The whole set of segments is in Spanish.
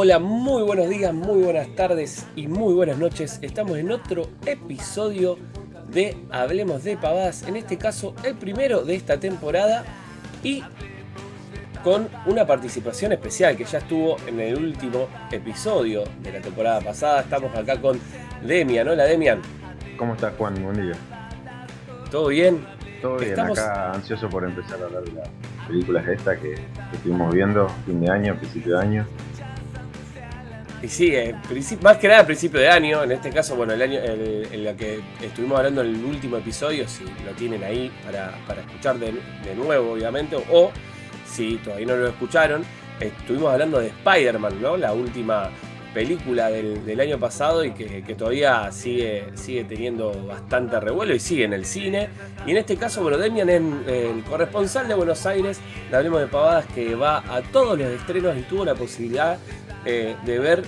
Hola, muy buenos días, muy buenas tardes y muy buenas noches. Estamos en otro episodio de Hablemos de Pavadas, en este caso el primero de esta temporada y con una participación especial que ya estuvo en el último episodio de la temporada pasada. Estamos acá con Demian. Hola Demian. ¿Cómo estás Juan? Buen día. ¿Todo bien? Todo bien, acá ansioso por empezar a hablar de las películas esta que, que estuvimos viendo fin de año, principio de año. Y sí, eh, más que nada a principio de año, en este caso, bueno, el año en lo que estuvimos hablando en el último episodio, si lo tienen ahí para, escuchar de, nuevo, obviamente, o si todavía no lo escucharon, estuvimos hablando de Spider-Man, ¿no? La última película del, año pasado y que, todavía sigue, sigue teniendo bastante revuelo y sigue en el cine. Y en este caso, bueno, es el corresponsal de Buenos Aires, le hablemos de pavadas, que va a todos los estrenos y tuvo la posibilidad eh, de ver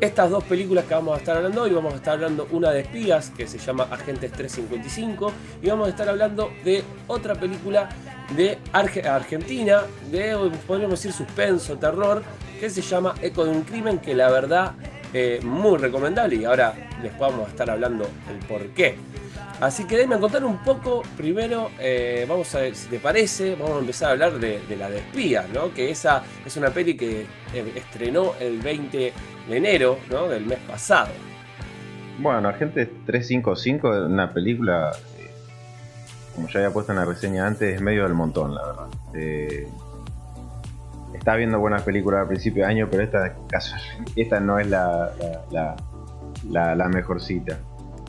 estas dos películas que vamos a estar hablando hoy. Vamos a estar hablando una de espías que se llama Agentes 355 y vamos a estar hablando de otra película de Argentina, de podríamos decir suspenso, terror, que se llama Eco de un crimen, que la verdad eh, muy recomendable y ahora les vamos a estar hablando el por qué. Así que déjenme contar un poco, primero, eh, vamos a ver si te parece, vamos a empezar a hablar de, la de ¿no? Que esa es una peli que eh, estrenó el 20 de enero, ¿no? Del mes pasado. Bueno, Agente 355 es una película, como ya había puesto en la reseña antes, es medio del montón, la verdad. está viendo buenas películas al principio de año, pero esta, esta no es la, la, la, la mejorcita.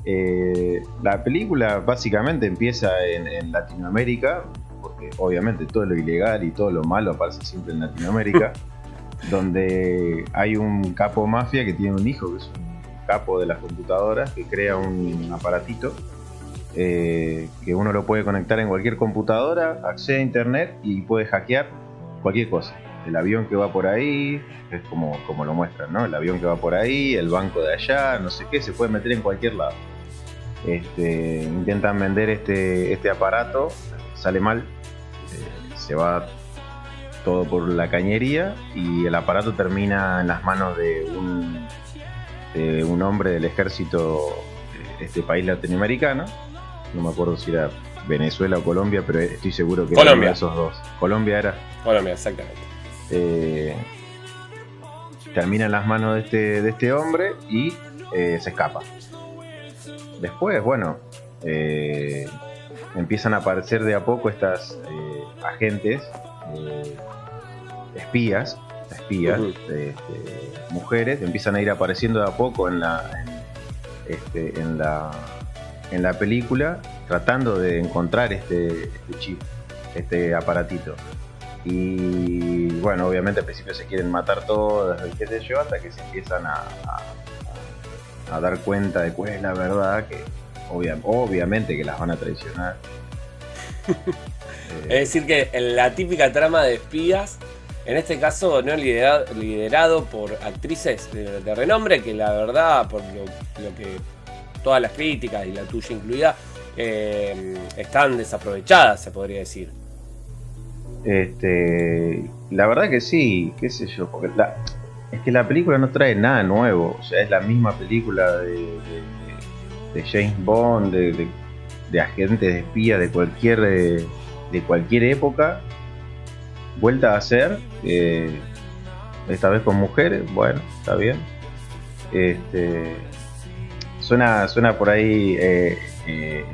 Eh, la película básicamente empieza en, Latinoamérica, porque obviamente todo lo ilegal y todo lo malo aparece siempre en Latinoamérica, donde hay un capo mafia que tiene un hijo que es un capo de las computadoras que crea un aparatito eh, que uno lo puede conectar en cualquier computadora, accede a internet y puede hackear cualquier cosa. El avión que va por ahí, es como, como lo muestran, ¿no? El avión que va por ahí, el banco de allá, no sé qué, se puede meter en cualquier lado. Este, intentan vender este, este aparato, sale mal, eh, se va todo por la cañería y el aparato termina en las manos de un, de un hombre del ejército de este país latinoamericano, no me acuerdo si era Venezuela o Colombia, pero estoy seguro que Colombia. era esos dos. Colombia era. Colombia, exactamente. Eh, termina en las manos de este, de este hombre y eh, se escapa. Después, bueno, eh, empiezan a aparecer de a poco estas eh, agentes, espías, espías, este, mujeres, empiezan a ir apareciendo de a poco en la, este, en, la, en la película, tratando de encontrar este, este, chip, este aparatito. Y bueno, obviamente al principio se quieren matar todos, qué sé yo, hasta que se empiezan a a dar cuenta de cuál es la verdad, que obviamente que las van a traicionar. es decir, que la típica trama de espías, en este caso no liderado, liderado por actrices de, renombre, que la verdad, por lo, que todas las críticas y la tuya incluida, eh, están desaprovechadas, se podría decir. Este, la verdad que sí, qué sé yo, porque es que la película no trae nada nuevo, o sea, es la misma película de, James Bond, de, de, agentes de espía de cualquier, de, cualquier época, vuelta a hacer, eh, esta vez con mujeres, bueno, está bien. Este, suena, suena por ahí eh, eh,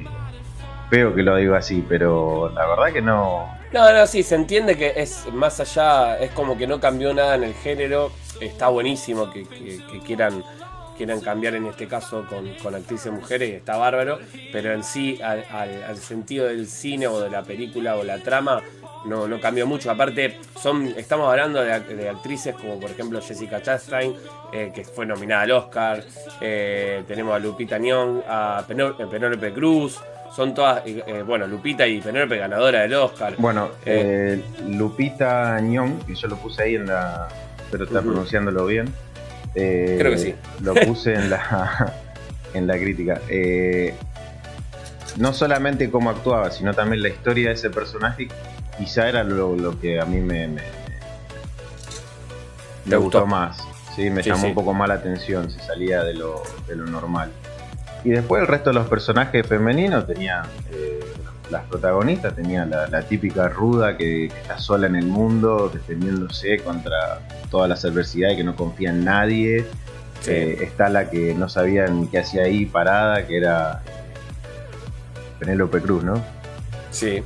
feo que lo digo así, pero la verdad que no, no, no, sí, se entiende que es más allá, es como que no cambió nada en el género. Está buenísimo que, quieran, quieran cambiar en este caso con, actrices mujeres, está bárbaro, pero en sí, al, sentido del cine o de la película o la trama, no, no cambió mucho. Aparte, son, estamos hablando de, actrices como por ejemplo Jessica Chastain, eh, que fue nominada al Oscar. Eh, tenemos a Lupita Nyong, a Penélope Cruz son todas, eh, bueno, Lupita y Penélope ganadora del Oscar. Bueno, eh, eh, Lupita Ñón, que yo lo puse ahí en la. Pero está pronunciándolo bien. Creo que sí. Lo puse en la, en la crítica. no solamente cómo actuaba, sino también la historia de ese personaje, quizá era lo, que a mí me, me, gustó más. ¿sí? me llamó un poco más la atención, se salía de lo, de lo normal. Y después el resto de los personajes femeninos tenía eh, las protagonistas, tenían la, típica ruda que, está sola en el mundo, defendiéndose contra todas las adversidades, que no confía en nadie. Eh, está la que no sabía ni qué hacía ahí parada, que era Penélope Cruz, ¿no? Sí.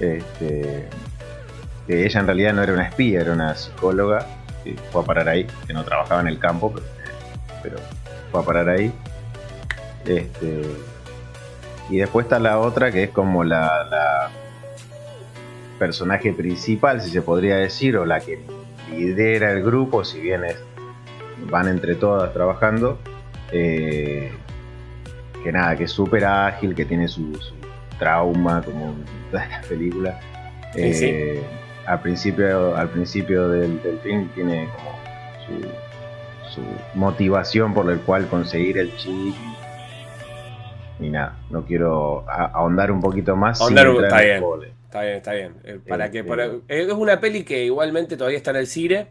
Este, que ella en realidad no era una espía, era una psicóloga que fue a parar ahí, que no trabajaba en el campo, pero, fue a parar ahí. Este, y después está la otra que es como la, personaje principal, si se podría decir, o la que lidera el grupo, si bien van entre todas trabajando. Eh, que nada, que es súper ágil, que tiene su, trauma, como todas las películas. Eh, al principio, al principio del, film tiene como su, motivación por el cual conseguir el chip. Y nada, no quiero ahondar un poquito más. Ahondar, está, bien, está bien, está bien. Eh, para que, este, eh, es una peli que igualmente todavía está en el cine.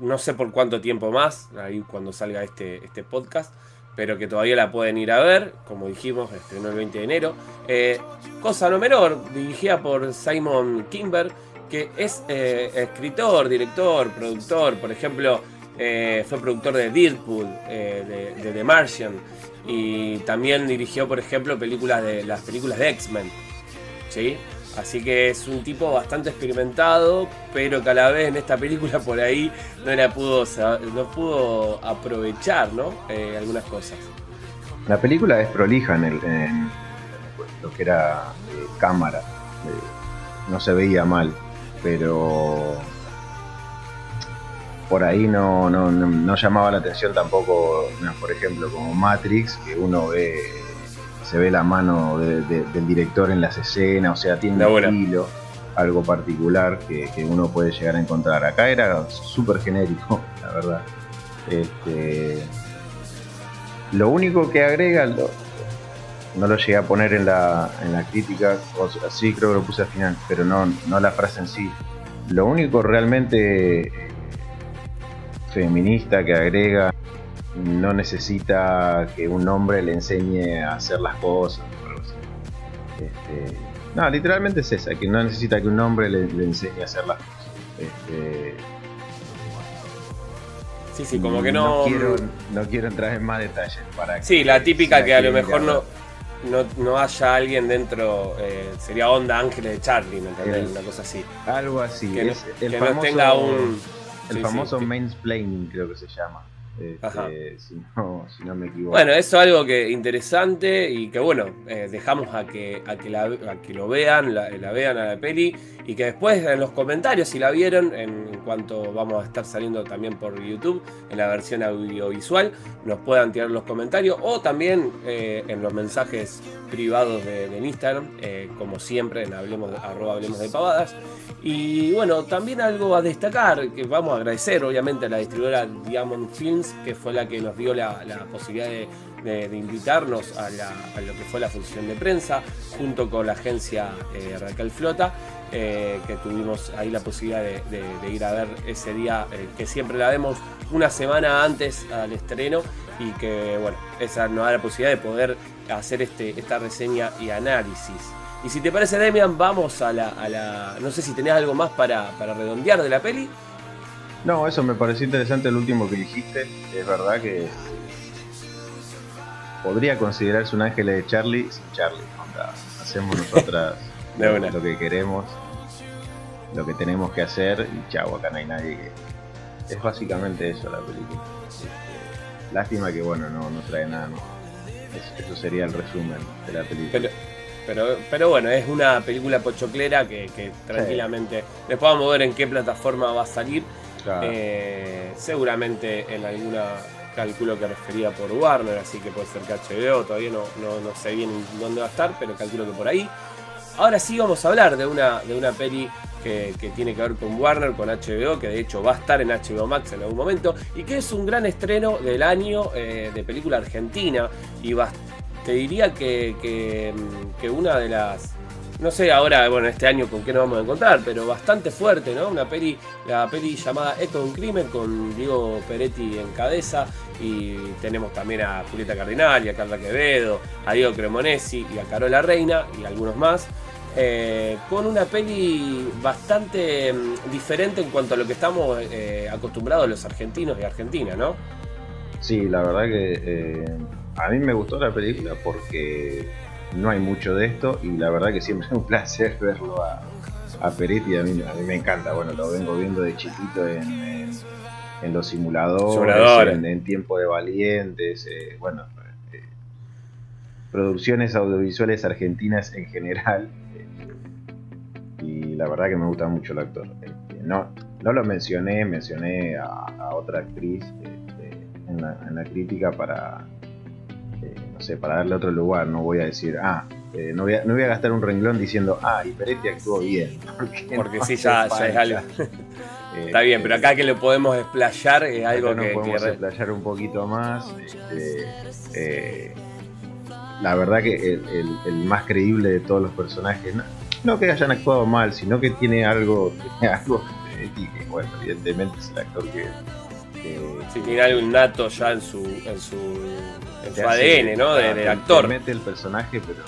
no sé por cuánto tiempo más, ahí cuando salga este, este podcast pero que todavía la pueden ir a ver, como dijimos, estrenó el 20 de enero. Eh, cosa no menor, dirigida por Simon Kimber, que es eh, escritor, director, productor, por ejemplo, eh, fue productor de Deadpool, de, de, The Martian, y también dirigió, por ejemplo, películas de las películas de X-Men. ¿sí? Así que es un tipo bastante experimentado, pero que a la vez en esta película por ahí no la pudo, no pudo aprovechar ¿no? Eh, algunas cosas. La película es prolija en, lo que era eh, cámara. Eh, no se veía mal, pero por ahí no, no, no llamaba la atención tampoco, por ejemplo, como Matrix, que uno ve se ve la mano del director en las escenas, o sea, tiene un estilo, algo particular que, uno puede llegar a encontrar. Acá era súper genérico, la verdad. Este, lo único que agrega, no lo llegué a poner en la, en la crítica, o sí creo que lo puse al final, pero no, no la frase en sí. Lo único realmente eh, feminista que agrega no necesita que un hombre le enseñe a hacer las cosas. Este, no, literalmente es esa, que no necesita que un hombre le, enseñe a hacer las cosas. Este, sí, sí, como que no. No quiero, entrar en más detalles para Sí, la típica que a lo mejor no, no, haya alguien dentro, eh, sería Onda Ángeles de Charlie, ¿me entendés? Una cosa así. Algo así. Que, el famoso, tenga un. El famoso mansplaining, creo que se llama. Este, si, no, me equivoco. Bueno, eso es algo que interesante y que bueno, eh, dejamos a que, a que, la, que lo vean, la, vean a la peli y que después en los comentarios, si la vieron, en cuanto vamos a estar saliendo también por YouTube, en la versión audiovisual, nos puedan tirar los comentarios o también eh, en los mensajes privados de, Instagram, eh, como siempre en hablemos, arroba hablemos de pavadas. Y bueno, también algo a destacar, que vamos a agradecer obviamente a la distribuidora Diamond Films, que fue la que nos dio la, posibilidad de, invitarnos a, lo que fue la función de prensa, junto con la agencia eh, Raquel Flota, eh, que tuvimos ahí la posibilidad de, ir a ver ese día, eh, que siempre la vemos una semana antes al estreno, y que bueno, esa nos da la posibilidad de poder hacer este, esta reseña y análisis. Y si te parece, Demian, vamos a la, No sé si tenés algo más para, redondear de la peli. No, eso me pareció interesante el último que dijiste. Es verdad que podría considerarse un ángel de Charlie sin Charlie. hacemos nosotras lo que queremos, lo que tenemos que hacer y chau, acá no hay nadie que. Es básicamente eso la película. Este, lástima que bueno, no, no trae nada. Eso sería el resumen de la película. Pero, pero bueno, es una película pochoclera que, tranquilamente. Después vamos a ver en qué plataforma va a salir. Eh, seguramente en alguna calculo que refería por Warner, así que puede ser que HBO, todavía no, no, sé bien dónde va a estar, pero calculo que por ahí. Ahora sí vamos a hablar de una, de una peli que, tiene que ver con Warner, con HBO, que de hecho va a estar en HBO Max en algún momento, y que es un gran estreno del año eh, de película argentina, y va, te diría que, una de las no sé ahora, bueno, este año con qué nos vamos a encontrar, pero bastante fuerte, ¿no? Una peli, la peli llamada de un crimen con Diego Peretti en cabeza y tenemos también a Julieta Cardinal y a Carla Quevedo, a Diego Cremonesi y a Carola Reina y algunos más. Eh, con una peli bastante mm, diferente en cuanto a lo que estamos eh, acostumbrados los argentinos y argentinas, ¿no? Sí, la verdad que eh, a mí me gustó la película porque no hay mucho de esto y la verdad que siempre es un placer verlo a, Peretti, a mí, a mí me encanta, bueno, lo vengo viendo de chiquito en, los simuladores, en, Tiempo de Valientes, bueno, producciones audiovisuales argentinas en general y la verdad que me gusta mucho el actor. Este, no, no lo mencioné, mencioné a, otra actriz este, en, la, crítica para, eh, no sé, para darle otro lugar. No voy a decir, ah, eh, no, voy a, no, voy a, gastar un renglón diciendo, ah, y Peretti actuó bien. Porque, sí, ya, ya, es algo. Está bien, pero acá que lo podemos explayar es algo que. podemos explayar un poquito más. Este, eh, la verdad que el, el, más creíble de todos los personajes, no que hayan actuado mal, sino que tiene algo, tiene algo que, bueno, evidentemente es el actor que, sí, tiene algo innato ya en su, en su, en su ADN, ¿no? De, del actor. mete el personaje, pero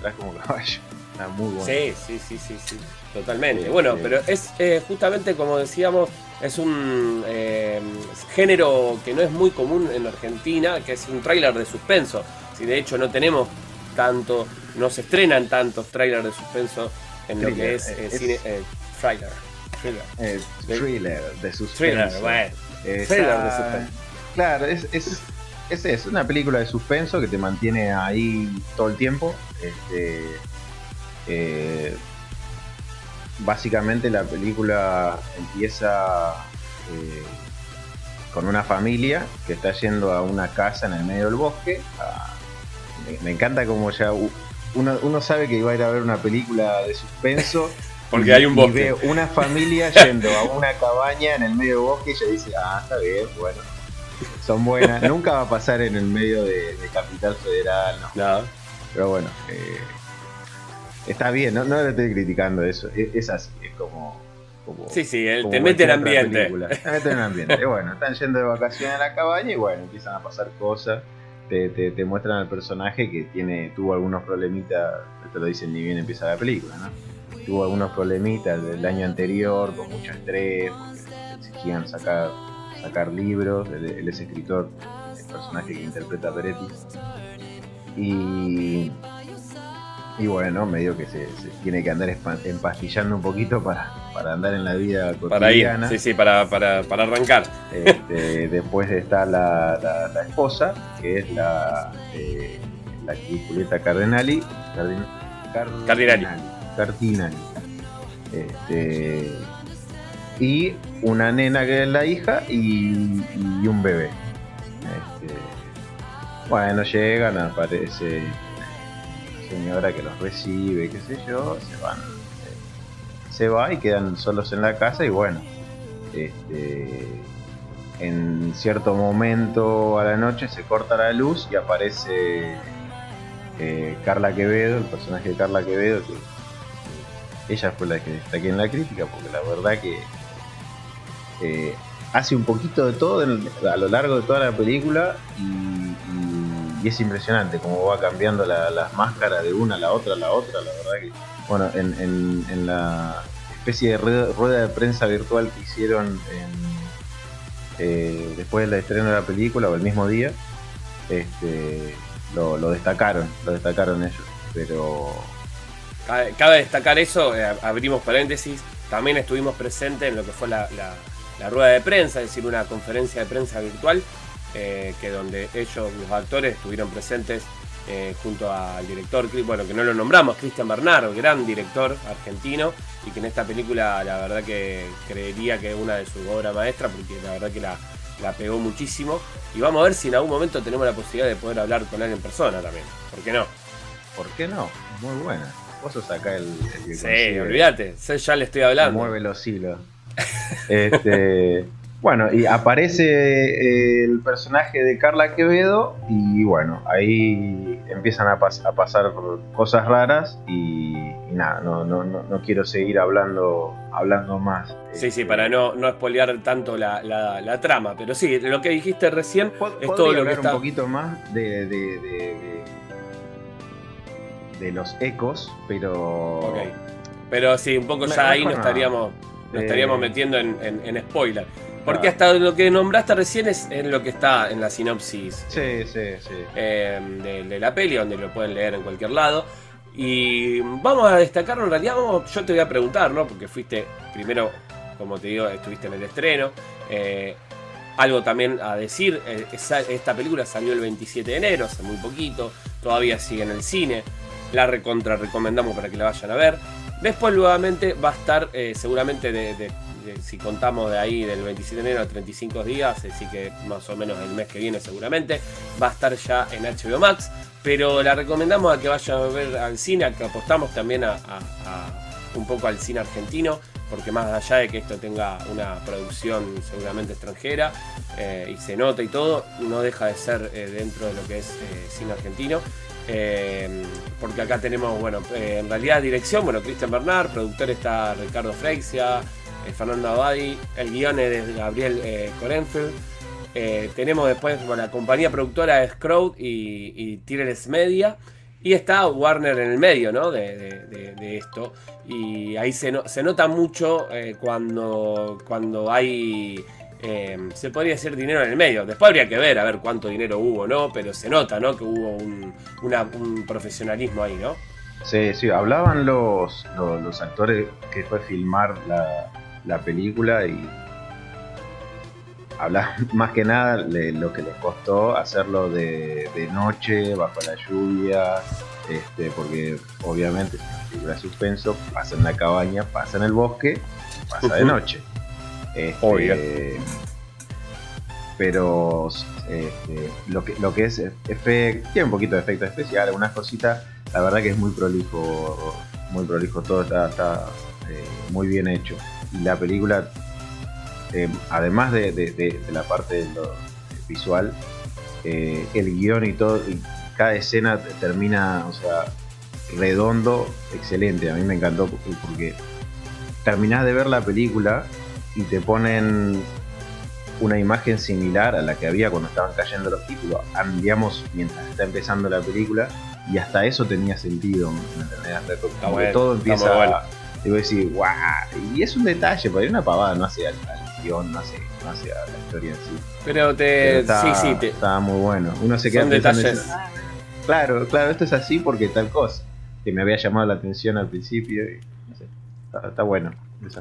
trae como caballo. Está muy bueno. Sí, sí, sí, sí, sí. Totalmente. bueno, pero es eh, justamente como decíamos, es un eh, género que no es muy común en Argentina, que es un tráiler de suspenso. Si de hecho no tenemos tanto, no se estrenan tantos trailers de suspenso en lo que es, eh, cine. Eh, trailer. Thriller. Eh, thriller de suspenso. Thriller, bueno. Thriller de suspenso. Claro, es, es, es, es, una película de suspenso que te mantiene ahí todo el tiempo. Este, eh, básicamente la película empieza eh, con una familia que está yendo a una casa en el medio del bosque me, encanta como ya uno, sabe que iba a ir a ver una película de suspenso. Porque hay un bosque. Y ve una familia yendo a una cabaña en el medio del bosque y ella dice, ah, está bien, bueno, son buenas. Nunca va a pasar en el medio de, Capital Federal, no. Pero bueno, eh, está bien, no, no le estoy criticando eso, es, así, es como... sí, sí, te mete en ambiente. Te mete en ambiente. bueno, están yendo de vacaciones a la cabaña y bueno, empiezan a pasar cosas te, muestran al personaje que tiene tuvo algunos problemitas, esto lo dicen ni bien empieza la película, ¿no? Tuvo algunos problemitas del año anterior, con mucho estrés, porque exigían sacar, sacar libros, él, es escritor, el personaje que interpreta a Peretti. Y y bueno, medio que se, tiene que andar empastillando un poquito para, para andar en la vida cotidiana. Para ir, sí, sí, para, para, para arrancar. Este, después está la, la, esposa, que es la, eh, la Julieta Cardinali. Cardinali. Cardinali. Este, y una nena que es la hija y, un bebé. Este, bueno, llegan, aparece señora que los recibe, qué sé yo, se van. Se va y quedan solos en la casa y bueno, este, en cierto momento a la noche se corta la luz y aparece eh, Carla Quevedo, el personaje de Carla Quevedo, que ella fue la que está aquí en la crítica, porque la verdad que eh, hace un poquito de todo a lo largo de toda la película y es impresionante cómo va cambiando las máscaras de una a la otra a la otra, la verdad que, bueno, en, la especie de rueda, de prensa virtual que hicieron eh, después del estreno de la película o el mismo día, este, lo, destacaron, lo destacaron ellos, pero... Cabe, destacar eso, eh, abrimos paréntesis, también estuvimos presentes en lo que fue la, la rueda de prensa, es decir, una conferencia de prensa virtual eh, que donde ellos, los actores, estuvieron presentes eh, junto al director, bueno, que no lo nombramos, Cristian Bernardo, gran director argentino, y que en esta película la verdad que creería que es una de sus obras maestras, porque la verdad que la, pegó muchísimo. Y vamos a ver si en algún momento tenemos la posibilidad de poder hablar con él en persona también. ¿Por qué no? ¿Por qué no? Muy buena. Vos sos acá el, Sí, olvídate, ya le estoy hablando. Mueve los hilos. Este. Bueno, y aparece eh, el personaje de Carla Quevedo y bueno, ahí empiezan a, pasar cosas raras y, nada, no, no, no, quiero seguir hablando, hablando más. Sí, sí, para no, no espolear tanto la, la, trama, pero sí, lo que dijiste recién es todo lo que está... un poquito más de, de, de, los ecos, pero... Pero sí, un poco ya ahí nos estaríamos, nos estaríamos eh, metiendo en, en, spoiler. Porque hasta lo que nombraste recién es, en lo que está en la sinopsis sí, sí, sí. Eh, de, de, la peli, donde lo pueden leer en cualquier lado. Y vamos a destacarlo en realidad, yo te voy a preguntar, ¿no? Porque fuiste primero, como te digo, estuviste en el estreno. Eh, algo también a decir, eh, esta película salió el 27 de enero, hace muy poquito, todavía sigue en el cine, la recontra recomendamos para que la vayan a ver. Después nuevamente va a estar eh, seguramente de, si contamos de ahí del 27 de enero a 35 días, así que más o menos el mes que viene seguramente, va a estar ya en HBO Max pero la recomendamos a que vayan a ver al cine, a que apostamos también a, un poco al cine argentino, porque más allá de que esto tenga una producción seguramente extranjera eh, y se nota y todo, no deja de ser eh, dentro de lo que es eh, cine argentino. Porque acá tenemos, bueno, en realidad dirección, bueno, Cristian Bernard, productor está Ricardo Freixia, Fernando Abadi, el guion es de Gabriel Corenfield. Eh, tenemos después la compañía productora Scrowd y, y Media. Y está Warner en el medio ¿no? de, esto. Y ahí se, se nota mucho eh, cuando, cuando hay. Eh, se podría decir dinero en el medio. Después habría que ver a ver cuánto dinero hubo, ¿no? Pero se nota, ¿no? Que hubo un, profesionalismo ahí, ¿no? Sí, sí, hablaban los, los, actores que fue filmar la, la película y hablar más que nada de lo que les costó hacerlo de, noche, bajo la lluvia, este, porque obviamente si una película de suspenso pasa en la cabaña, pasa en el bosque, pasa de noche. Este, pero este, lo, que, lo que es tiene un poquito de efecto especial, algunas cositas, la verdad que es muy prolijo, muy prolijo todo, está, eh, muy bien hecho. Y la película eh, además de, la parte visual, eh, el guion y todo, y cada escena termina, o sea, redondo, excelente. A mí me encantó porque terminás de ver la película y te ponen una imagen similar a la que había cuando estaban cayendo los títulos, digamos, mientras está empezando la película, y hasta eso tenía sentido, ¿me todo empieza y vos decís, guau, y es un detalle, porque una pavada, no hace al, no hace, no hace a la historia en sí. Pero te. sí, sí. Te... Estaba muy bueno. Uno se queda Son detalles. claro, claro, esto es así porque tal cosa. Que me había llamado la atención al principio y. No sé, está, bueno.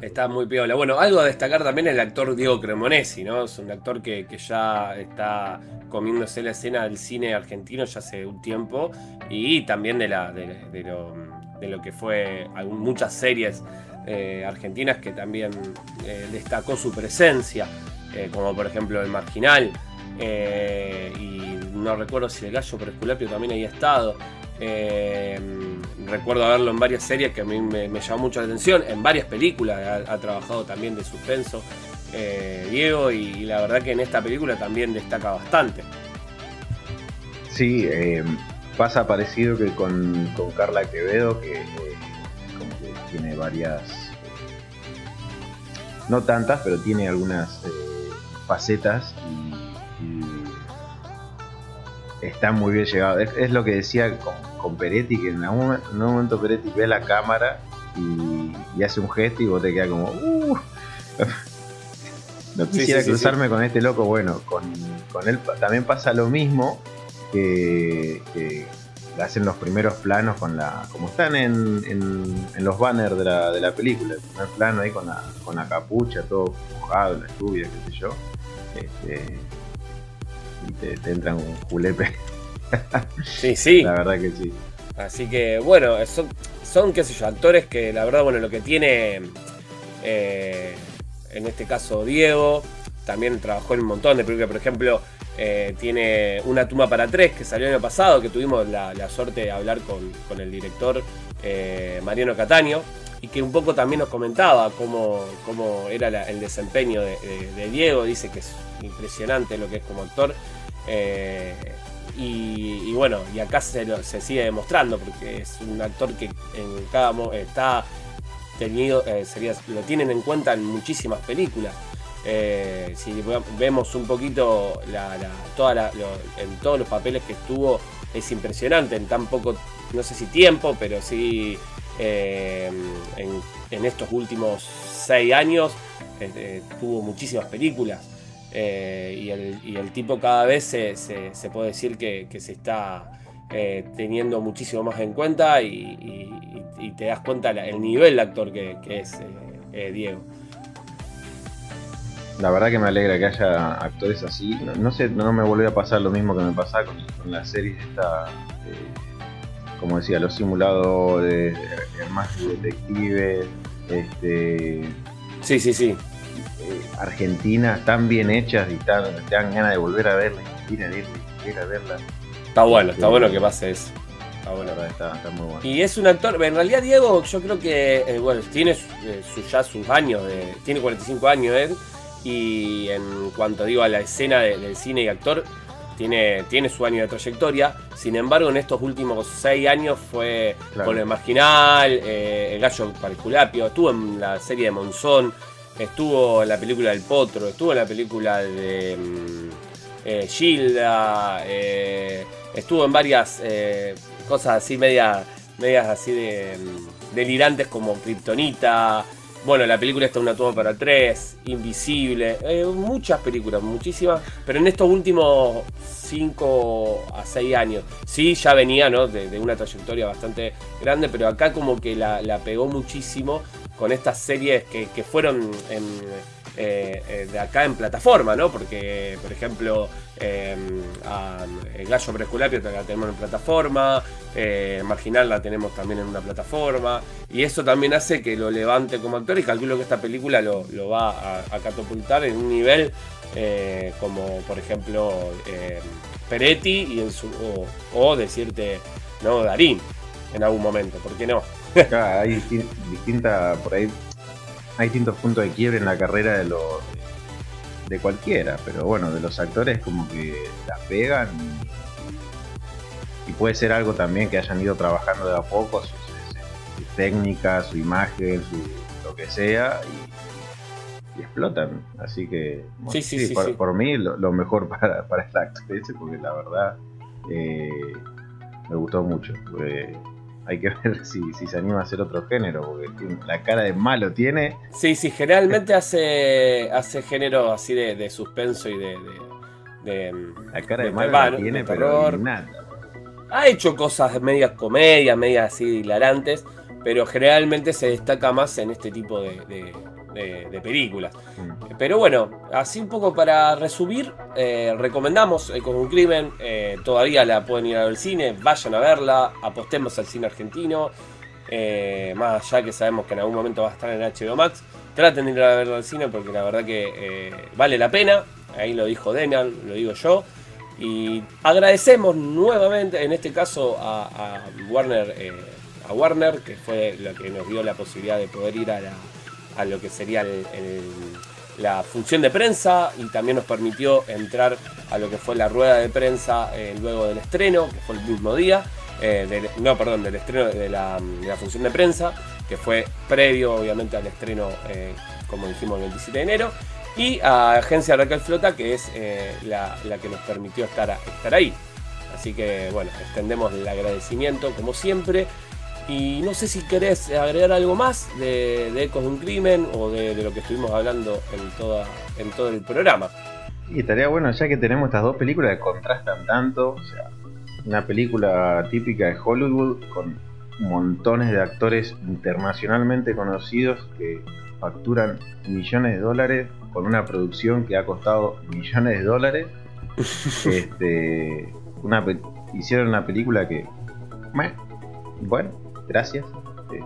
Está muy piola. Bueno, algo a destacar también el actor Diego Cremonesi, ¿no? Es un actor que, que, ya está comiéndose la escena del cine argentino ya hace un tiempo y también de, la, de, lo, de lo, que fue muchas series eh, argentinas que también eh, destacó su presencia, eh, como por ejemplo el Marginal, y no recuerdo si el Gallo por Esculapio también había estado. Recuerdo verlo en varias series que a mí me, llamó mucho la atención, en varias películas ha, trabajado también de suspenso Diego, y, la verdad que en esta película también destaca bastante. Sí, pasa parecido que con, Carla Quevedo, que tiene varias, no tantas, pero tiene algunas eh, facetas y, está muy bien llegado. Es, lo que decía Peretti, que en un, momento Peretti ve la cámara y, hace un gesto y vos te quedas como, uh". no quisiera cruzarme con este loco. Bueno, con, él también pasa lo mismo que hacen los primeros planos con la. como están en, en, los banners de la, de la, película, el primer plano ahí con la, con la capucha, todo mojado, la lluvia, qué sé yo. Este, y te, te entran un julepe. Sí, sí. La verdad que sí. Así que bueno, son, son qué sé yo, actores que la verdad, bueno, lo que tiene eh, en este caso Diego, también trabajó en un montón de películas, por ejemplo, eh, tiene Una tumba para tres, que salió el año pasado, que tuvimos la, suerte de hablar con, el director eh, Mariano Cataño, y que un poco también nos comentaba cómo, cómo era el desempeño de, Diego, dice que es impresionante lo que es como actor. Eh, Y, bueno, y acá se, se sigue demostrando porque es un actor que en cada está tenido, eh, sería, lo tienen en cuenta en muchísimas películas. Eh, si vemos un poquito la, toda en todos los papeles que estuvo, es impresionante en tan poco, no sé si tiempo, pero sí eh, en, estos últimos seis años tuvo muchísimas películas. Y el, tipo cada vez se, puede decir que, se está teniendo muchísimo más en cuenta y, te das cuenta el nivel de actor que, es Diego la verdad que me alegra que haya actores así. No, sé, no me volvió a pasar lo mismo que me pasaba con, la serie esta, eh, como decía, los simuladores, más detectives, este, sí, sí, sí, eh, Argentina tan bien hechas y tan, te dan ganas de volver a verla, ir a verla, a verla. Está bueno, está bueno que pase eso. Está bueno, está, está, muy bueno. Y es un actor, en realidad Diego yo creo que, eh, bueno, tiene ya sus años, tiene 45 años él, y en cuanto digo a la escena del cine y actor, tiene, tiene su año de trayectoria. Sin embargo, en estos últimos seis años fue con el Marginal, eh, El Gallo para estuvo en la serie de Monzón, estuvo en la película del Potro, estuvo en la película de mm, eh, Gilda, eh, estuvo en varias cosas así, medias, medias así de mm, delirantes como Kryptonita. Bueno, la película está una toma para tres, Invisible, eh, muchas películas, muchísimas, pero en estos últimos 5 a 6 años, sí, ya venía ¿no? de, una trayectoria bastante grande, pero acá como que la, pegó muchísimo con estas series que, que fueron en eh, eh, de acá en plataforma, ¿no? Porque, por ejemplo, eh, Gallo Presculapio la tenemos en plataforma, Marginal la tenemos también en una plataforma, y eso también hace que lo levante como actor y calculo que esta película lo, va a, catapultar en un nivel como, por ejemplo, Peretti y en su, o, decirte, no, Darín en algún momento, ¿por qué no? Hay distintas, por ahí hay distintos puntos de quiebre en la carrera de los de cualquiera, pero bueno, de los actores como que las pegan y, puede ser algo también que hayan ido trabajando de a poco su, técnica, su imagen, su lo que sea y, explotan. Así que sí, por, mí lo, mejor para, para el actor porque la verdad eh, me gustó mucho hay que ver si, se anima a hacer otro género, porque la cara de malo tiene. Sí, sí, generalmente hace, hace género así de, suspenso y de, La cara de, malo tiene, pero nada. Ha hecho cosas medias comedias, medias así hilarantes, pero generalmente se destaca más en este tipo de, de, películas. Mm. Pero bueno, así un poco para resumir, eh, recomendamos el con un crimen, eh, todavía la pueden ir a ver al cine, vayan a verla, apostemos al cine argentino, eh, más allá que sabemos que en algún momento va a estar en HBO Max, traten de ir a verla al cine porque la verdad que vale la pena, ahí lo dijo Daniel, lo digo yo. Y agradecemos nuevamente, en este caso, a, Warner, a Warner, que fue lo que nos dio la posibilidad de poder ir a la, a lo que sería la función de prensa y también nos permitió entrar a lo que fue la rueda de prensa eh, luego del estreno, que fue el mismo día, eh, no, perdón, del estreno de la, función de prensa, que fue previo obviamente al estreno, eh, como dijimos, el 27 de enero, y a Agencia Raquel Flota, que es la, que nos permitió estar, estar ahí. Así que bueno, extendemos el agradecimiento como siempre y no sé si querés agregar algo más de, Ecos de un Crimen o de, lo que estuvimos hablando en, toda, en todo el programa. Y estaría bueno, ya que tenemos estas dos películas que contrastan tanto, o sea, una película típica de Hollywood con montones de actores internacionalmente conocidos que facturan millones de dólares con una producción que ha costado millones de dólares. este, hicieron una película que, bueno, gracias. Este,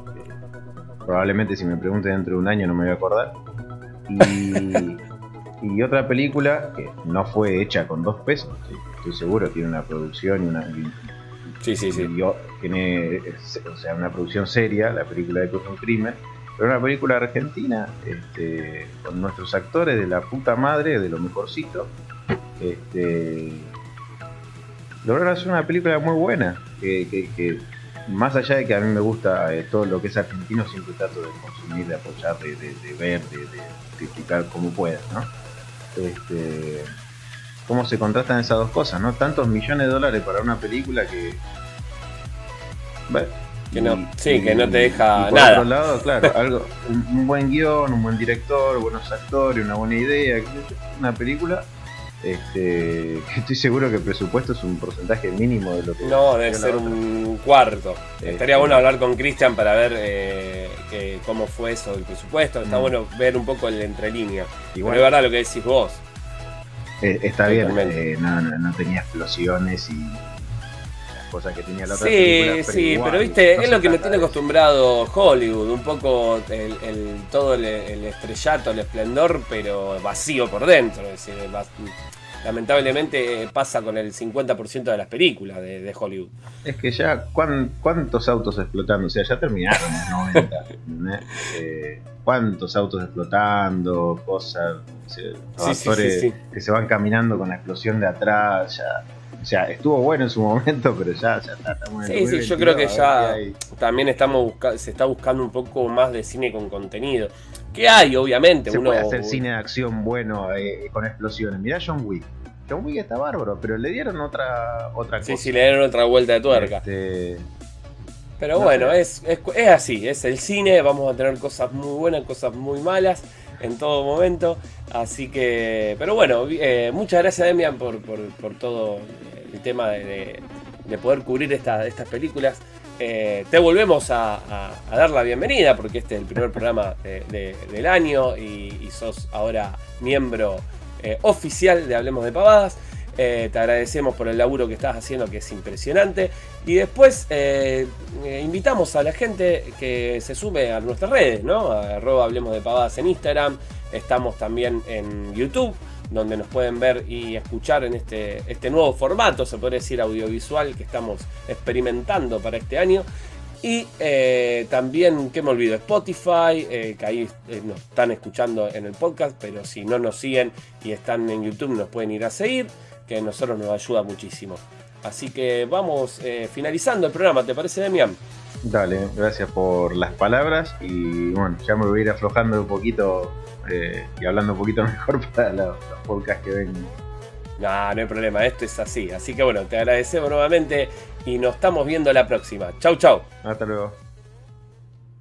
probablemente si me pregunte dentro de un año no me voy a acordar. Y, otra película que no fue hecha con dos pesos, estoy seguro, tiene una producción y una... sí, sí, sí. tiene, o sea, una producción seria, la película de un Crimen, pero una película argentina, este, con nuestros actores de la puta madre, de lo mejorcito. Este, lograron hacer una película muy buena. Que, más allá de que a mí me gusta eh, todo lo que es argentino, siempre trato de consumir, de apoyar, de, ver, de, criticar como pueda, ¿no? Este, cómo se contrastan esas dos cosas, ¿no? Tantos millones de dólares para una película que. que no, sí, que no te deja por Otro lado, claro, algo, un, buen guion, un buen director, buenos actores, una buena idea, una película este, estoy seguro que el presupuesto es un porcentaje mínimo de lo que. No, debe ser un cuarto. Estaría este, bueno hablar con Cristian para ver eh, cómo fue eso del presupuesto. Está mm. bueno ver un poco el entrelínea. Igual es verdad lo que decís vos. Eh, está bien, eh, no, tenía explosiones y cosas que tenía la otra Sí, sí, pero viste, es lo que me tiene acostumbrado Hollywood, un poco el, todo el, estrellato, el esplendor, pero vacío por dentro. Es decir, lamentablemente pasa con el 50% de las películas de, Hollywood. Es que ya, ¿cuántos autos explotando? O sea, ya terminaron en los 90. eh, ¿Cuántos autos explotando? Cosas. actores que se van caminando con la explosión de atrás. Ya. O sea, estuvo bueno en su momento, pero ya, ya está. sí, sí, yo creo que ya también estamos se está buscando un poco más de cine con contenido. Que hay, obviamente. Se puede hacer cine de acción bueno eh, con explosiones. Mirá John Wick. John Wick está bárbaro, pero le dieron otra, otra cosa. Sí, sí, le dieron otra vuelta de tuerca. Este... Pero bueno, es, es, así, es el cine, vamos a tener cosas muy buenas, cosas muy malas en todo momento. Así que, pero bueno, eh, muchas gracias Demian por, por, todo el tema de, poder cubrir estas películas. Eh, te volvemos a, dar la bienvenida porque este es el primer programa del año y, sos ahora miembro eh, oficial de Hablemos de Pavadas. Eh, te agradecemos por el laburo que estás haciendo, que es impresionante. Y después invitamos a la gente que se sume a nuestras redes, ¿no? arroba Hablemos de Pavadas en Instagram. Estamos también en YouTube donde nos pueden ver y escuchar en este, este nuevo formato, se puede decir audiovisual, que estamos experimentando para este año. Y eh, también, que me olvido, Spotify, eh, que ahí eh, nos están escuchando en el podcast, pero si no nos siguen y están en YouTube nos pueden ir a seguir, que a nosotros nos ayuda muchísimo. Así que vamos finalizando el programa, ¿te parece, Demian? Dale, gracias por las palabras y bueno, ya me voy a ir aflojando un poquito eh, y hablando un poquito mejor para los, podcasts que ven. No, no hay problema, esto es así. Así que bueno, te agradecemos nuevamente y nos estamos viendo la próxima. Chau, chau. Hasta luego.